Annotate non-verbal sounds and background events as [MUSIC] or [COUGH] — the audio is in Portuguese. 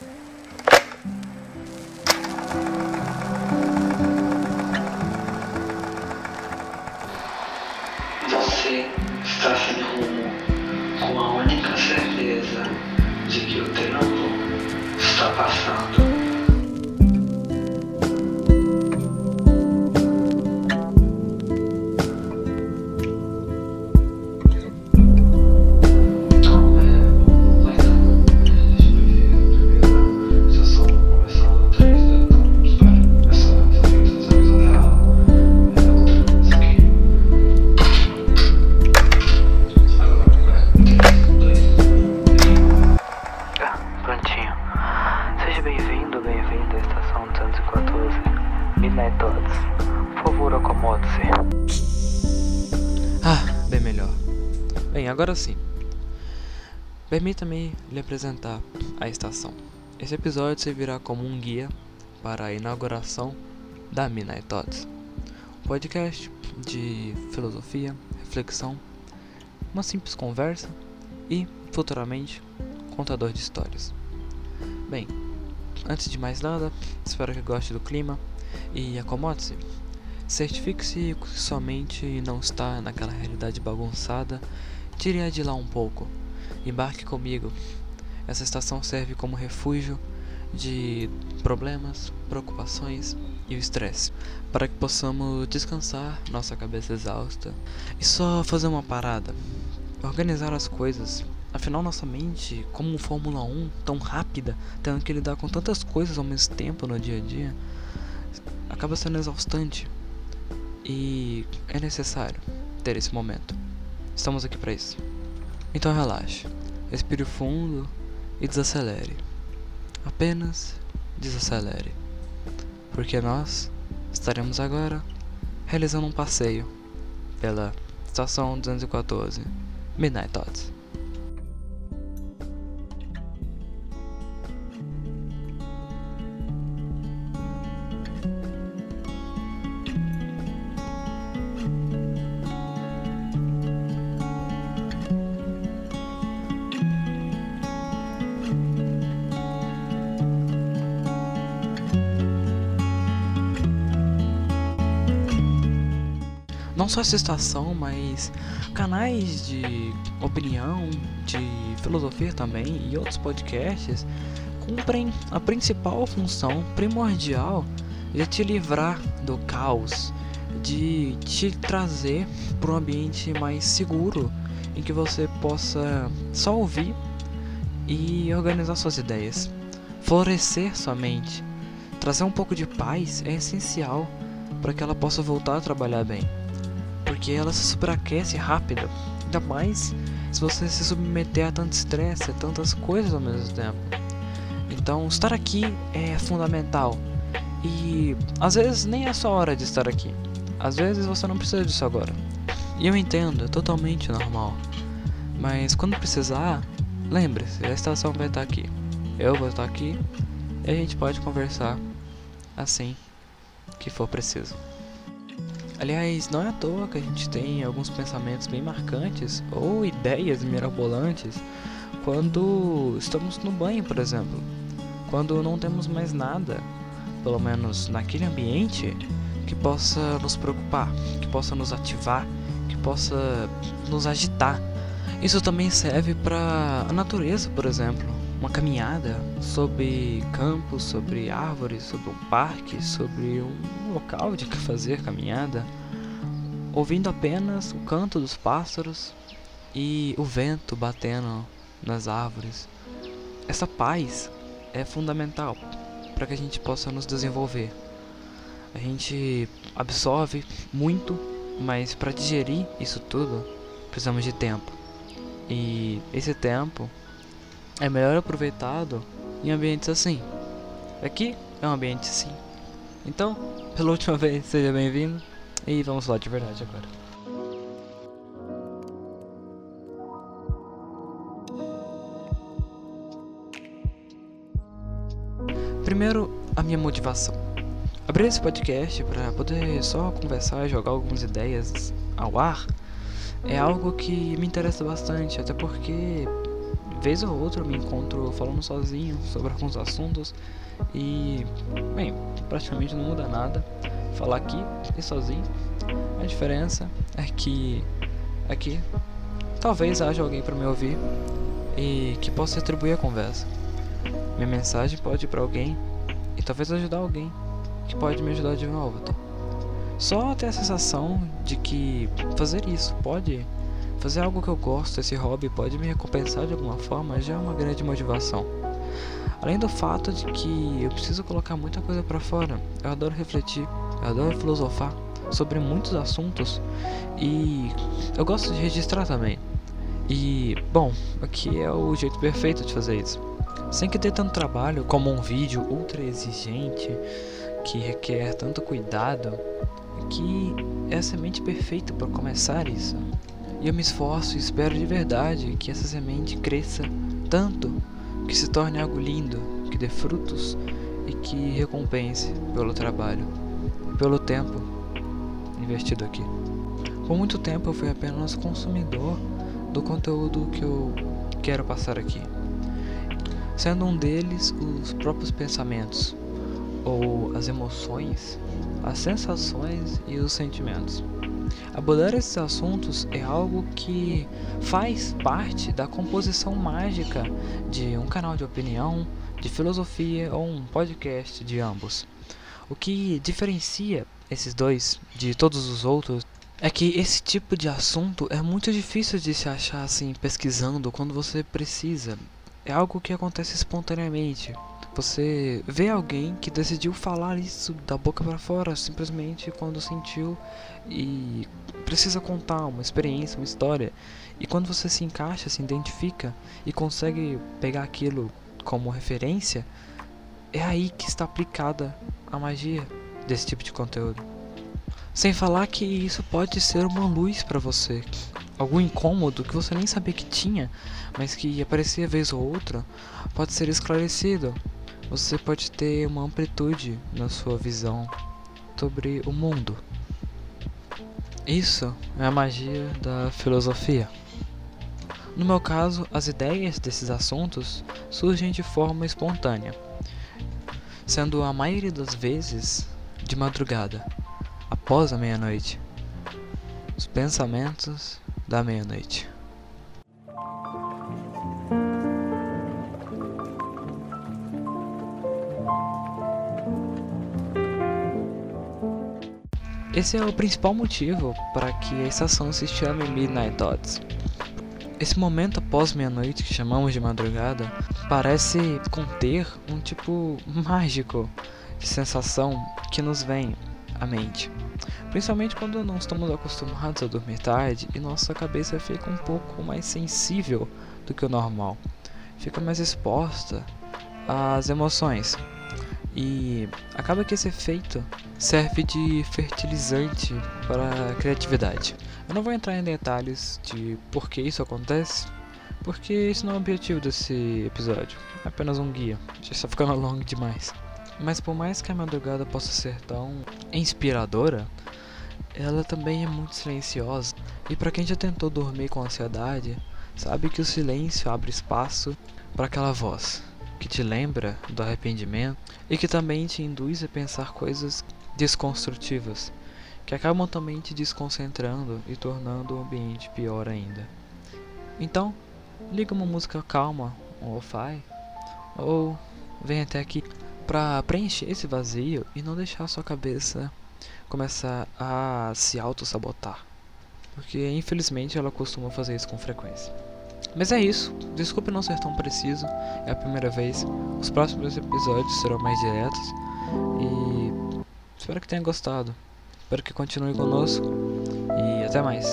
Você Bem, agora sim. Permita-me lhe apresentar a estação. Esse episódio servirá como um guia para a inauguração da Midnight Thoughts, um podcast de filosofia, reflexão, uma simples conversa e, futuramente, contador de histórias. Bem, antes de mais nada, espero que goste do clima e acomode-se. Certifique-se que sua mente não está naquela realidade bagunçada. Tire-a de lá um pouco. Embarque comigo. Essa estação serve como refúgio de problemas, preocupações e o estresse, para que possamos descansar nossa cabeça exausta e só fazer uma parada, organizar as coisas. Afinal, nossa mente, como um Fórmula 1 tão rápida, tendo que lidar com tantas coisas ao mesmo tempo no dia a dia, acaba sendo exaustante. E é necessário ter esse momento. Estamos aqui para isso. Então relaxe, respire fundo e desacelere. Apenas desacelere. Porque nós estaremos agora realizando um passeio pela estação 214 Midnight Thoughts. Não só essa estação, mas canais de opinião, de filosofia também e outros podcasts cumprem a principal função primordial de te livrar do caos, de te trazer para um ambiente mais seguro em que você possa só ouvir e organizar suas ideias, florescer sua mente, trazer um pouco de paz é essencial para que ela possa voltar a trabalhar bem porque ela se superaquece rápido. Ainda mais se você se submeter a tanto estresse, a tantas coisas ao mesmo tempo. Então, estar aqui é fundamental. E às vezes nem é só hora de estar aqui. Às vezes você não precisa disso agora. E eu entendo, é totalmente normal. Mas quando precisar, lembre-se, a estação vai estar aqui. Eu vou estar aqui e a gente pode conversar assim que for preciso. Aliás, não é à toa que a gente tem alguns pensamentos bem marcantes ou ideias mirabolantes quando estamos no banho, por exemplo. Quando não temos mais nada, pelo menos naquele ambiente, que possa nos preocupar, que possa nos ativar, que possa nos agitar. Isso também serve para a natureza, por exemplo. Uma caminhada sobre campos, sobre árvores, sobre um parque, sobre um local de que fazer caminhada, ouvindo apenas o canto dos pássaros e o vento batendo nas árvores. Essa paz é fundamental para que a gente possa nos desenvolver. A gente absorve muito, mas para digerir isso tudo precisamos de tempo. E esse tempo é melhor aproveitado em ambientes assim. Aqui é um ambiente assim. Então, [LAUGHS] pela última vez, seja bem-vindo e vamos lá de verdade agora. Primeiro, a minha motivação. Abrir esse podcast para poder só conversar e jogar algumas ideias ao ar é algo que me interessa bastante, até porque vez ou outra eu me encontro falando sozinho sobre alguns assuntos e, bem, praticamente não muda nada falar aqui e sozinho. A diferença é que aqui talvez haja alguém para me ouvir e que possa retribuir a conversa. Minha mensagem pode ir para alguém e talvez ajudar alguém que pode me ajudar de novo. Só ter a sensação de que fazer isso pode fazer algo que eu gosto, esse hobby pode me recompensar de alguma forma, já é uma grande motivação. Além do fato de que eu preciso colocar muita coisa para fora. Eu adoro refletir, eu adoro filosofar sobre muitos assuntos e eu gosto de registrar também. E, bom, aqui é o jeito perfeito de fazer isso. Sem que dê tanto trabalho como um vídeo ultra exigente que requer tanto cuidado, que é a semente perfeita para começar isso. E eu me esforço e espero de verdade que essa semente cresça tanto que se torne algo lindo, que dê frutos e que recompense pelo trabalho, pelo tempo investido aqui. Por muito tempo eu fui apenas consumidor do conteúdo que eu quero passar aqui, sendo um deles os próprios pensamentos, ou as emoções, as sensações e os sentimentos. Abordar esses assuntos é algo que faz parte da composição mágica de um canal de opinião, de filosofia ou um podcast de ambos. O que diferencia esses dois de todos os outros é que esse tipo de assunto é muito difícil de se achar assim pesquisando quando você precisa. É algo que acontece espontaneamente. Você vê alguém que decidiu falar isso da boca para fora simplesmente quando sentiu e precisa contar uma experiência, uma história. E quando você se encaixa, se identifica e consegue pegar aquilo como referência, é aí que está aplicada a magia desse tipo de conteúdo. Sem falar que isso pode ser uma luz para você, algum incômodo que você nem sabia que tinha, mas que aparecia vez ou outra, pode ser esclarecido você pode ter uma amplitude na sua visão sobre o mundo. Isso é a magia da filosofia. No meu caso, as ideias desses assuntos surgem de forma espontânea, sendo a maioria das vezes de madrugada, após a meia-noite. Os pensamentos da meia-noite. Esse é o principal motivo para que a estação se chame Midnight Thoughts. Esse momento após meia-noite, que chamamos de madrugada, parece conter um tipo mágico de sensação que nos vem à mente. Principalmente quando não estamos acostumados a dormir tarde e nossa cabeça fica um pouco mais sensível do que o normal, fica mais exposta às emoções. E acaba que esse efeito serve de fertilizante para a criatividade. Eu não vou entrar em detalhes de por que isso acontece, porque esse não é o objetivo desse episódio, é apenas um guia, já está ficando longo demais. Mas por mais que a madrugada possa ser tão inspiradora, ela também é muito silenciosa. E para quem já tentou dormir com ansiedade, sabe que o silêncio abre espaço para aquela voz que te lembra do arrependimento e que também te induz a pensar coisas desconstrutivas, que acabam também te desconcentrando e tornando o ambiente pior ainda. Então, liga uma música calma, um lo-fi, ou vem até aqui para preencher esse vazio e não deixar sua cabeça começar a se auto-sabotar. Porque infelizmente ela costuma fazer isso com frequência. Mas é isso. Desculpe não ser tão preciso. É a primeira vez. Os próximos episódios serão mais diretos. E espero que tenha gostado. Espero que continue conosco. E até mais.